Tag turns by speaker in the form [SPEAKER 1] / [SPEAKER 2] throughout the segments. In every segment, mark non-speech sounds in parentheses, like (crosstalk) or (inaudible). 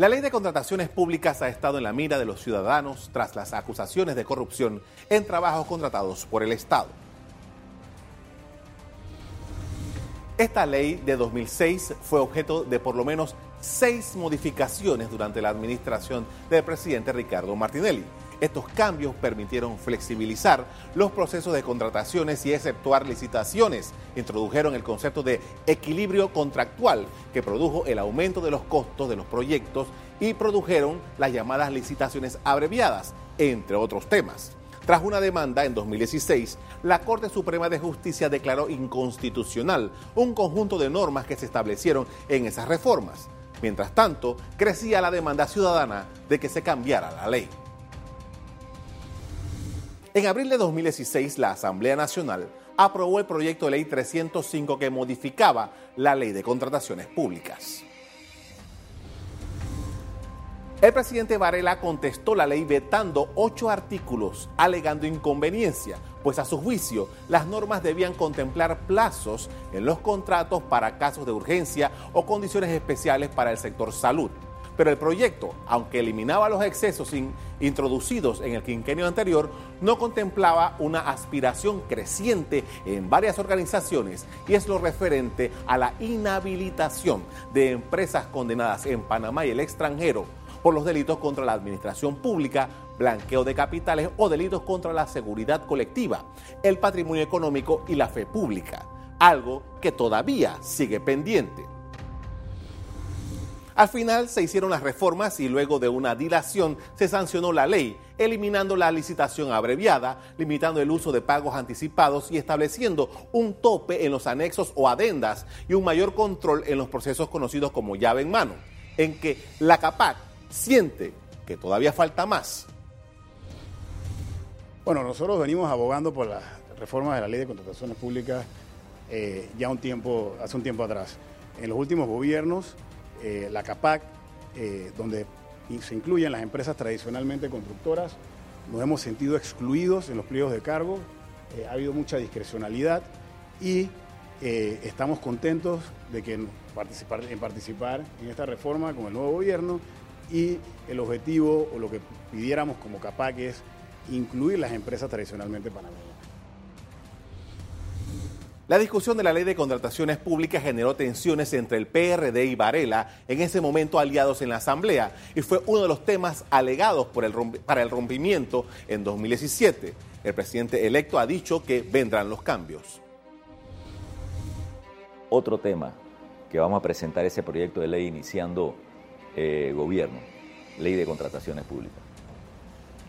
[SPEAKER 1] La ley de contrataciones públicas ha estado en la mira de los ciudadanos tras las acusaciones de corrupción en trabajos contratados por el Estado. Esta ley de 2006 fue objeto de por lo menos seis modificaciones durante la administración del presidente Ricardo Martinelli. Estos cambios permitieron flexibilizar los procesos de contrataciones y exceptuar licitaciones. Introdujeron el concepto de equilibrio contractual que produjo el aumento de los costos de los proyectos y produjeron las llamadas licitaciones abreviadas, entre otros temas. Tras una demanda en 2016, la Corte Suprema de Justicia declaró inconstitucional un conjunto de normas que se establecieron en esas reformas. Mientras tanto, crecía la demanda ciudadana de que se cambiara la ley. En abril de 2016, la Asamblea Nacional aprobó el proyecto de ley 305 que modificaba la ley de contrataciones públicas. El presidente Varela contestó la ley vetando ocho artículos, alegando inconveniencia, pues a su juicio las normas debían contemplar plazos en los contratos para casos de urgencia o condiciones especiales para el sector salud. Pero el proyecto, aunque eliminaba los excesos introducidos en el quinquenio anterior, no contemplaba una aspiración creciente en varias organizaciones y es lo referente a la inhabilitación de empresas condenadas en Panamá y el extranjero por los delitos contra la administración pública, blanqueo de capitales o delitos contra la seguridad colectiva, el patrimonio económico y la fe pública, algo que todavía sigue pendiente. Al final se hicieron las reformas y luego de una dilación se sancionó la ley, eliminando la licitación abreviada, limitando el uso de pagos anticipados y estableciendo un tope en los anexos o adendas y un mayor control en los procesos conocidos como llave en mano, en que la CAPAC siente que todavía falta más.
[SPEAKER 2] Bueno, nosotros venimos abogando por las reformas de la ley de contrataciones públicas eh, ya un tiempo, hace un tiempo atrás. En los últimos gobiernos eh, la CAPAC, eh, donde se incluyen las empresas tradicionalmente constructoras. Nos hemos sentido excluidos en los pliegos de cargo, eh, ha habido mucha discrecionalidad y estamos contentos de que participar, en participar en esta reforma con el nuevo gobierno y el objetivo o lo que pidiéramos como CAPAC es incluir las empresas tradicionalmente panameñas.
[SPEAKER 1] La discusión de la ley de contrataciones públicas generó tensiones entre el PRD y Varela, en ese momento aliados en la Asamblea, y fue uno de los temas alegados para el rompimiento en 2017. El presidente electo ha dicho que vendrán los cambios.
[SPEAKER 3] Otro tema que vamos a presentar ese proyecto de ley iniciando eh, gobierno, ley de contrataciones públicas.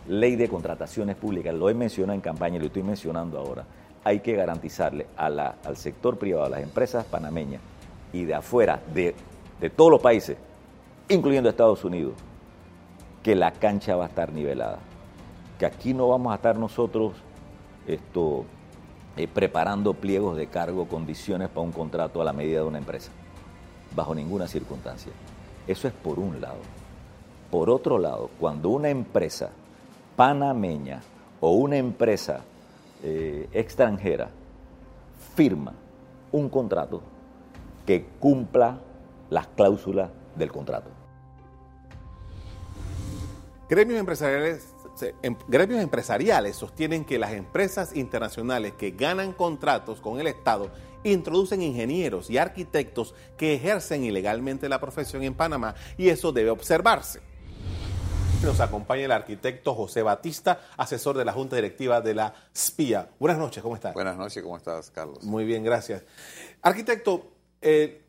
[SPEAKER 3] Ley de contrataciones públicas, lo he mencionado en campaña y lo estoy mencionando ahora hay que garantizarle al sector privado, a las empresas panameñas y de afuera, de, todos los países, incluyendo Estados Unidos, que la cancha va a estar nivelada. Que aquí no vamos a estar nosotros esto, eh, preparando pliegos de cargo, condiciones para un contrato a la medida de una empresa, bajo ninguna circunstancia. Eso es por un lado. Por otro lado, cuando una empresa panameña o una empresa eh, extranjera firma un contrato que cumpla las cláusulas del contrato.
[SPEAKER 1] Gremios empresariales, em, gremios empresariales sostienen que las empresas internacionales que ganan contratos con el Estado introducen ingenieros y arquitectos que ejercen ilegalmente la profesión en Panamá y eso debe observarse. Nos acompaña el arquitecto José Batista, asesor de la Junta Directiva de la SPIA. Buenas noches, ¿cómo estás?
[SPEAKER 4] Buenas noches, ¿cómo estás, Carlos?
[SPEAKER 1] Muy bien, gracias. Arquitecto, eh,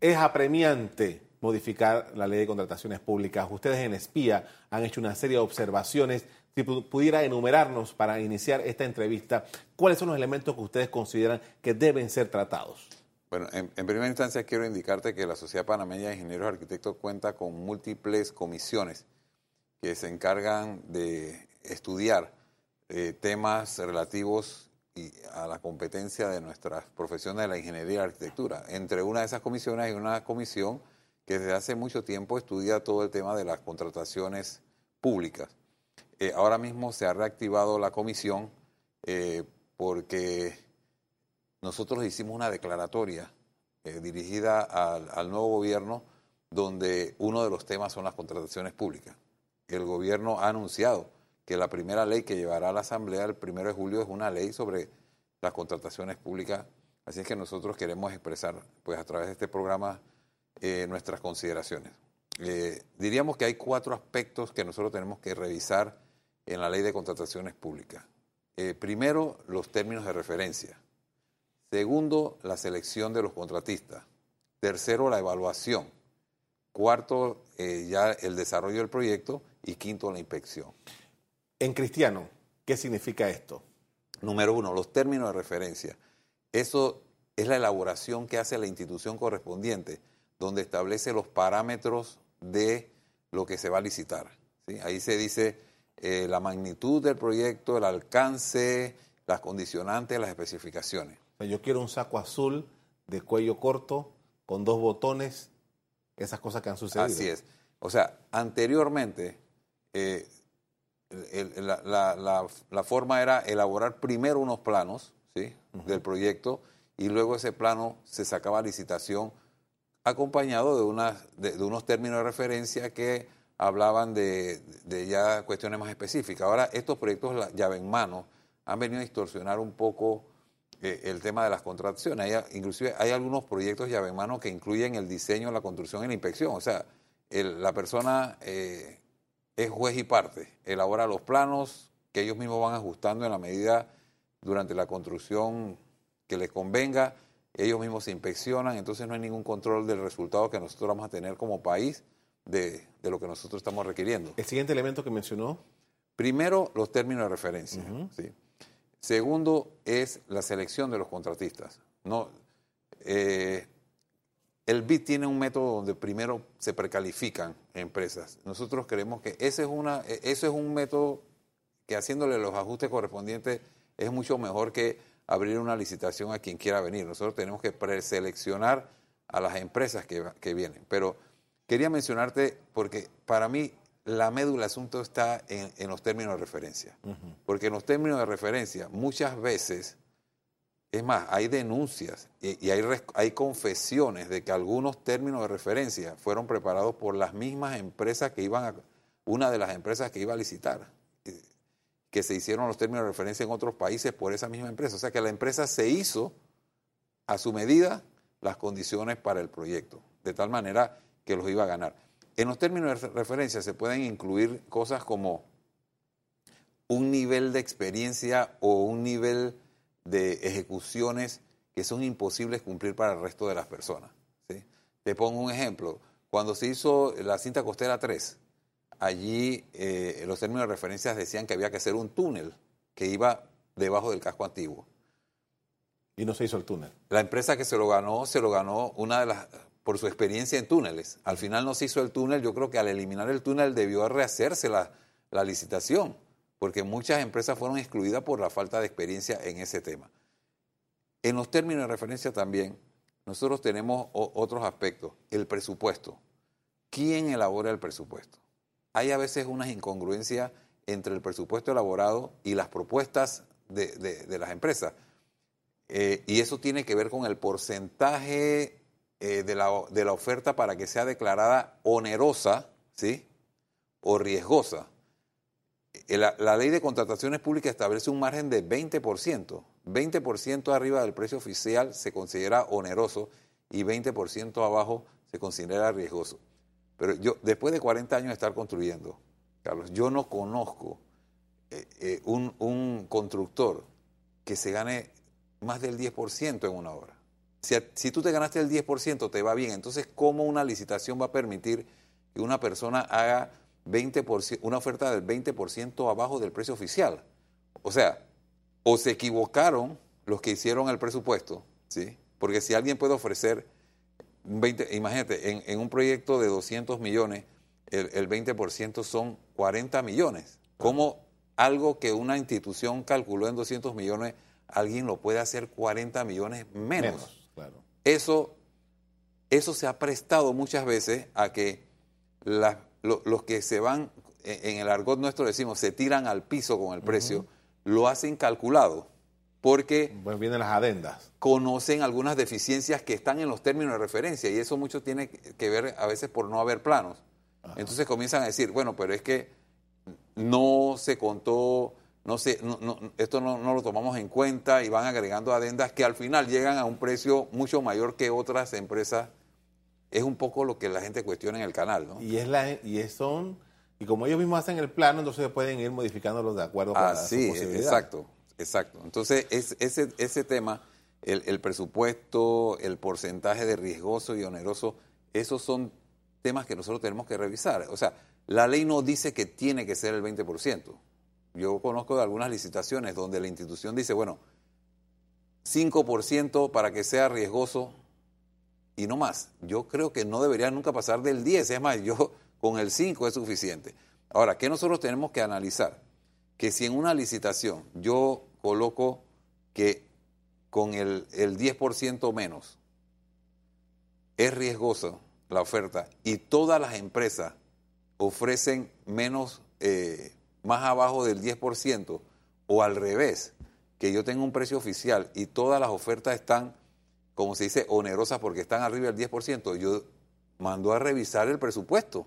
[SPEAKER 1] es apremiante modificar la ley de contrataciones públicas. Ustedes en SPIA han hecho una serie de observaciones. Si pudiera enumerarnos para iniciar esta entrevista, ¿cuáles son los elementos que ustedes consideran que deben ser tratados?
[SPEAKER 4] Bueno, en, en, primera instancia quiero indicarte que la Sociedad Panameña de Ingenieros Arquitectos cuenta con múltiples comisiones que se encargan de estudiar eh, temas relativos a la competencia de nuestras profesiones de la ingeniería y la arquitectura. Entre una de esas comisiones hay una comisión que desde hace mucho tiempo estudia todo el tema de las contrataciones públicas. Eh, ahora mismo se ha reactivado la comisión eh, porque nosotros hicimos una declaratoria dirigida al, al nuevo gobierno donde uno de los temas son las contrataciones públicas. El gobierno ha anunciado que la primera ley que llevará a la Asamblea el primero de julio es una ley sobre las contrataciones públicas. Así es que nosotros queremos expresar, pues a través de este programa, eh, nuestras consideraciones. Eh, diríamos que hay cuatro aspectos que nosotros tenemos que revisar en la ley de contrataciones públicas. Eh, primero, los términos de referencia. Segundo, la selección de los contratistas. Tercero, la evaluación. Cuarto, ya el desarrollo del proyecto. Y quinto, la inspección.
[SPEAKER 1] En cristiano, ¿qué significa esto?
[SPEAKER 4] Número uno, los términos de referencia. Eso es la elaboración que hace la institución correspondiente, donde establece los parámetros de lo que se va a licitar. Ahí se dice eh, la magnitud del proyecto, el alcance, las condicionantes, las especificaciones.
[SPEAKER 1] Yo quiero un saco azul de cuello corto, con dos botones, esas cosas que han sucedido.
[SPEAKER 4] Así es. O sea, anteriormente eh, la, forma era elaborar primero unos planos ¿sí? del proyecto y luego ese plano se sacaba a licitación acompañado de, unas, de, unos términos de referencia que hablaban de, ya cuestiones más específicas. Ahora, estos proyectos la llave en mano han venido a distorsionar un poco eh, el tema de las contrataciones. Hay, inclusive hay algunos proyectos llave en mano que incluyen el diseño, la construcción y la inspección. O sea, la persona eh, es juez y parte, elabora los planos que ellos mismos van ajustando en la medida durante la construcción que les convenga, ellos mismos se inspeccionan, entonces no hay ningún control del resultado que nosotros vamos a tener como país de, lo que nosotros estamos requiriendo.
[SPEAKER 1] El siguiente elemento que mencionó.
[SPEAKER 4] Primero, los términos de referencia. Segundo, es la selección de los contratistas. No, eh, el BID tiene un método donde primero se precalifican empresas. Nosotros creemos que ese es, una, e, ese es un método que haciéndole los ajustes correspondientes es mucho mejor que abrir una licitación a quien quiera venir. Nosotros tenemos que preseleccionar a las empresas que, vienen. Pero quería mencionarte, porque para mí la médula del asunto está en, los términos de referencia. Porque en los términos de referencia muchas veces es más, hay denuncias y, hay, confesiones de que algunos términos de referencia fueron preparados por las mismas empresas que iban a, una de las empresas que iba a licitar, que se hicieron los términos de referencia en otros países por esa misma empresa. O sea que la empresa se hizo a su medida las condiciones para el proyecto, de tal manera que los iba a ganar. En los términos de referencia se pueden incluir cosas como un nivel de experiencia o un nivel de ejecuciones que son imposibles cumplir para el resto de las personas. ¿sí? Te pongo un ejemplo. Cuando se hizo la cinta costera 3, allí eh, los términos de referencia decían que había que hacer un túnel que iba debajo del casco antiguo.
[SPEAKER 1] Y no se hizo el túnel.
[SPEAKER 4] La empresa que se lo ganó, se lo ganó una de las por su experiencia en túneles. Al final no se hizo el túnel, yo creo que al eliminar el túnel debió rehacerse la, la licitación porque muchas empresas fueron excluidas por la falta de experiencia en ese tema. En los términos de referencia también, nosotros tenemos otros aspectos. El presupuesto. ¿Quién elabora el presupuesto? Hay a veces unas incongruencias entre el presupuesto elaborado y las propuestas de, las empresas. Eh, y eso tiene que ver con el porcentaje eh, de, la, de, la, oferta para que sea declarada onerosa ¿sí? o riesgosa. Eh, la, ley de contrataciones públicas establece un margen de 20%. 20% arriba del precio oficial se considera oneroso y 20% abajo se considera riesgoso. Pero yo, después de 40 años de estar construyendo, Carlos, yo no conozco eh, eh, un, constructor que se gane más del 10% en una obra. Si, si tú te ganaste el 10%, te va bien. Entonces, ¿cómo una licitación va a permitir que una persona haga 20%, una oferta del 20% abajo del precio oficial. O sea, o se equivocaron los que hicieron el presupuesto, ¿sí? Porque si alguien puede ofrecer 20, imagínate, en, un proyecto de 200 millones, el, el 20% son 40 millones. ¿Cómo algo que una institución calculó en 200 millones, alguien lo puede hacer 40 millones menos? claro. Eso, eso se ha prestado muchas veces a que las los que se van, en el argot nuestro decimos, se tiran al piso con el precio, lo hacen calculado porque
[SPEAKER 1] Pues vienen las adendas.
[SPEAKER 4] conocen algunas deficiencias que están en los términos de referencia y eso mucho tiene que ver a veces por no haber planos. Entonces comienzan a decir, bueno, pero es que no se contó, no sé, no, no- esto no, no lo tomamos en cuenta y van agregando adendas que al final llegan a un precio mucho mayor que otras empresas. Es un poco lo que la gente cuestiona en el canal, ¿no?
[SPEAKER 1] Y es la y es- son y como ellos mismos hacen el plano, entonces pueden ir modificándolos de acuerdo con
[SPEAKER 4] Ah,
[SPEAKER 1] las
[SPEAKER 4] sí, exacto, exacto. Entonces, es, ese, ese tema, el, el presupuesto, el porcentaje de riesgoso y oneroso, esos son temas que nosotros tenemos que revisar. O sea, la ley no dice que tiene que ser el 20%. Yo conozco de algunas licitaciones donde la institución dice, bueno, 5% para que sea riesgoso y no más. Yo creo que no debería nunca pasar del 10. Es más, yo (laughs) con el 5 es suficiente. Ahora, ¿qué nosotros tenemos que analizar? Que si en una licitación yo coloco que con el, el 10% menos es riesgoso la oferta y todas las empresas ofrecen menos, eh, más abajo del 10%, o al revés, que yo tengo un precio oficial y todas las ofertas están, como se dice, onerosas porque están arriba del 10%, yo mando a revisar el presupuesto.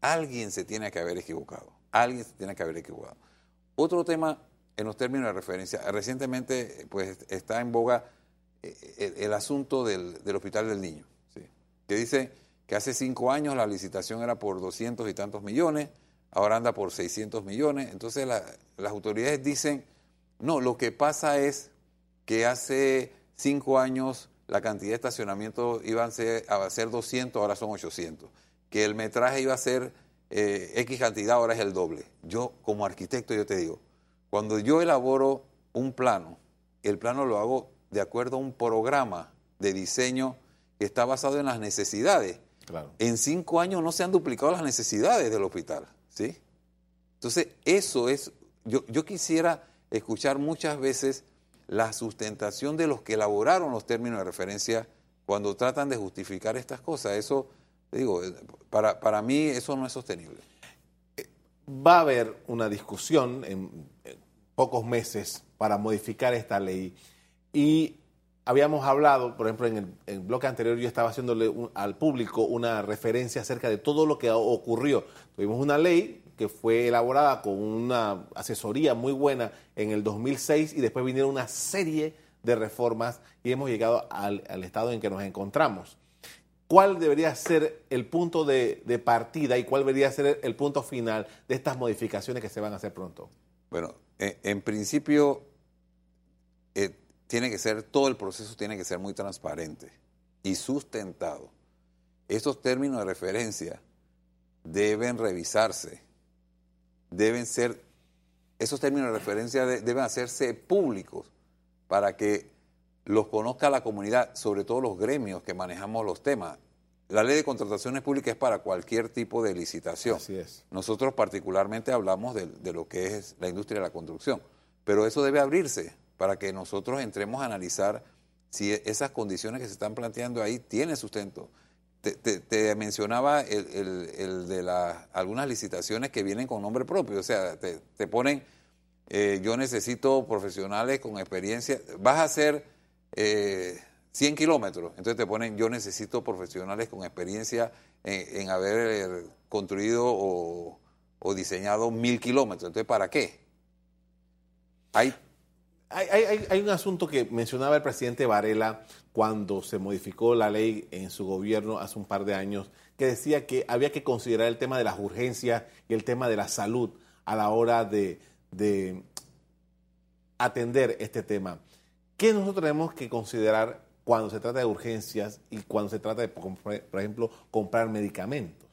[SPEAKER 4] Alguien se tiene que haber equivocado, alguien se tiene que haber equivocado. Otro tema en los términos de referencia, recientemente pues está en boga eh, el, el asunto del, del Hospital del Niño, que dice que hace cinco años la licitación era por 200 y tantos millones, ahora anda por 600 millones, entonces la- las autoridades dicen, no, lo que pasa es que hace cinco años la cantidad de estacionamientos iban a ser, a ser 200, ahora son 800, que el metraje iba a ser eh, X cantidad, ahora es el doble. Yo como arquitecto yo te digo, cuando yo elaboro un plano, el plano lo hago de acuerdo a un programa de diseño que está basado en las necesidades.
[SPEAKER 1] Claro.
[SPEAKER 4] En cinco años no se han duplicado las necesidades del hospital, ¿sí? Entonces, eso es, yo, yo quisiera escuchar muchas veces la sustentación de los que elaboraron los términos de referencia cuando tratan de justificar estas cosas. Eso, digo, eh, para, para mí eso no es sostenible.
[SPEAKER 1] Va a haber una discusión en, en pocos meses para modificar esta ley y habíamos hablado, por ejemplo, en el, en el bloque anterior yo estaba haciéndole un- al público una referencia acerca de todo lo que ocurrió. Tuvimos una ley que fue elaborada con una asesoría muy buena en el 2006 y después vinieron una serie de reformas y hemos llegado al, al estado en que nos encontramos. ¿Cuál debería ser el punto de, partida y cuál debería ser el punto final de estas modificaciones que se van a hacer pronto?
[SPEAKER 4] Bueno, en, en principio, eh, tiene que ser, todo el proceso tiene que ser muy transparente y sustentado. Estos términos de referencia deben revisarse, deben ser, esos términos de referencia de- deben hacerse públicos para que los conozca la comunidad, sobre todo los gremios que manejamos los temas. La ley de contrataciones públicas es para cualquier tipo de licitación.
[SPEAKER 1] Así es.
[SPEAKER 4] Nosotros particularmente hablamos de, de lo que es la industria de la construcción, pero eso debe abrirse para que nosotros entremos a analizar si esas condiciones que se están planteando ahí tienen sustento. Te, te- te mencionaba el, el- el de la, algunas licitaciones que vienen con nombre propio, o sea, te, te ponen, eh, yo necesito profesionales con experiencia, vas a hacer eh, 100 kilómetros, entonces te ponen, yo necesito profesionales con experiencia en, haber eh, construido o, o diseñado mil kilómetros, entonces ¿para qué? Hay,
[SPEAKER 1] hay- hay- hay un asunto que mencionaba el presidente Varela cuando se modificó la ley en su gobierno hace un par de años, que decía que había que considerar el tema de las urgencias y el tema de la salud a la hora de, de atender este tema. ¿Qué nosotros tenemos que considerar cuando se trata de urgencias y cuando se trata de, por por ejemplo, comprar medicamentos?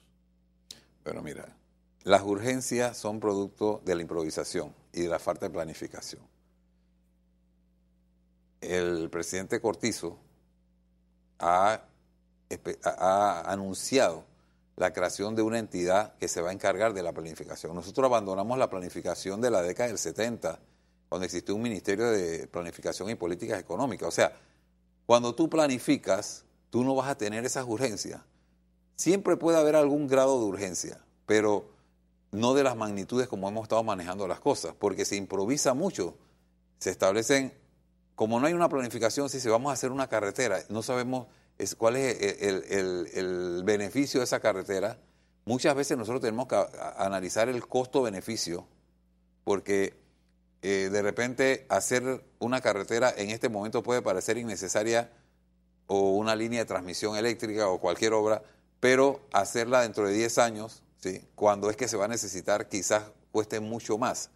[SPEAKER 4] Bueno, mira, las urgencias son producto de la improvisación y de la falta de planificación. El presidente Cortizo ha, anunciado la creación de una entidad que se va a encargar de la planificación. Nosotros abandonamos la planificación de la década del 70, cuando existió un Ministerio de Planificación y Políticas Económicas. O sea, cuando tú planificas, tú no vas a tener esas urgencias. Siempre puede haber algún grado de urgencia, pero no de las magnitudes como hemos estado manejando las cosas, porque se improvisa mucho. Se establecen como no hay una planificación, si vamos a hacer una carretera, no sabemos cuál es el, el- el beneficio de esa carretera. Muchas veces nosotros tenemos que analizar el costo-beneficio, porque eh, de repente hacer una carretera en este momento puede parecer innecesaria o una línea de transmisión eléctrica o cualquier obra, pero hacerla dentro de 10 años, ¿sí? cuando es que se va a necesitar, quizás cueste mucho más.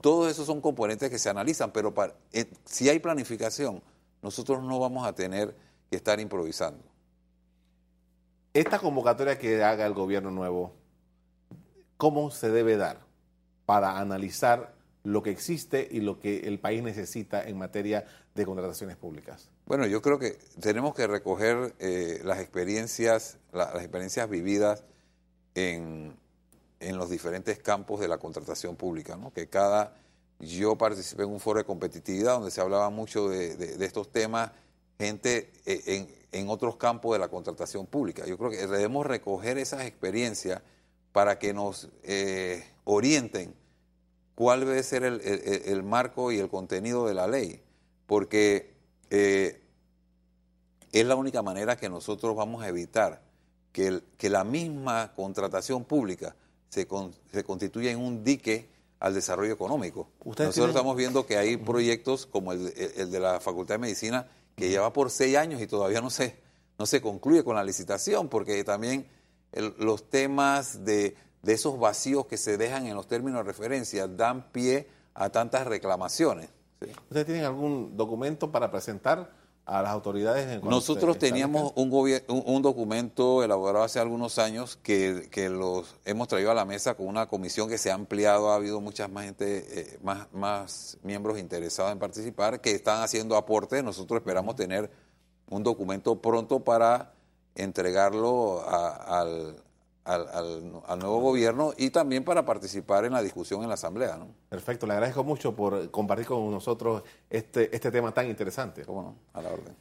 [SPEAKER 4] Todos esos son componentes que se analizan, pero para- eh, si hay planificación, nosotros no vamos a tener que estar improvisando.
[SPEAKER 1] Esta convocatoria que haga el gobierno nuevo, ¿cómo se debe dar para analizar lo que existe y lo que el país necesita en materia de contrataciones públicas?
[SPEAKER 4] Bueno, yo creo que tenemos que recoger eh, las experiencias, la- las experiencias vividas en, en los diferentes campos de la contratación pública, ¿no? Que cada yo participé en un foro de competitividad donde se hablaba mucho de, estos temas, gente eh, en, otros campos de la contratación pública. Yo creo que debemos recoger esas experiencias para que nos eh, orienten cuál debe ser el, marco y el contenido de la ley, porque eh, es la única manera que nosotros vamos a evitar que la misma contratación pública se, con- se constituya en un dique al desarrollo económico. Nosotros
[SPEAKER 1] tienen-
[SPEAKER 4] estamos viendo que hay proyectos como el, el- el de la Facultad de Medicina que lleva por seis años y todavía no se, no se concluye con la licitación, porque también el- los temas de, de esos vacíos que se dejan en los términos de referencia dan pie a tantas reclamaciones. ¿sí?
[SPEAKER 1] ¿Ustedes tienen algún documento para presentar a las autoridades? En
[SPEAKER 4] Nosotros teníamos un, un, un documento elaborado hace algunos años que, que los hemos traído a la mesa con una comisión que se ha ampliado, ha habido muchas más gente, eh, más, más miembros interesados en participar que están haciendo aportes. Nosotros esperamos tener un documento pronto para entregarlo a- al, al- al- al nuevo gobierno y también para participar en la discusión en la Asamblea. ¿no?
[SPEAKER 1] Perfecto, le agradezco mucho por compartir con nosotros este, este tema tan interesante.
[SPEAKER 4] ¿Cómo no? A la orden.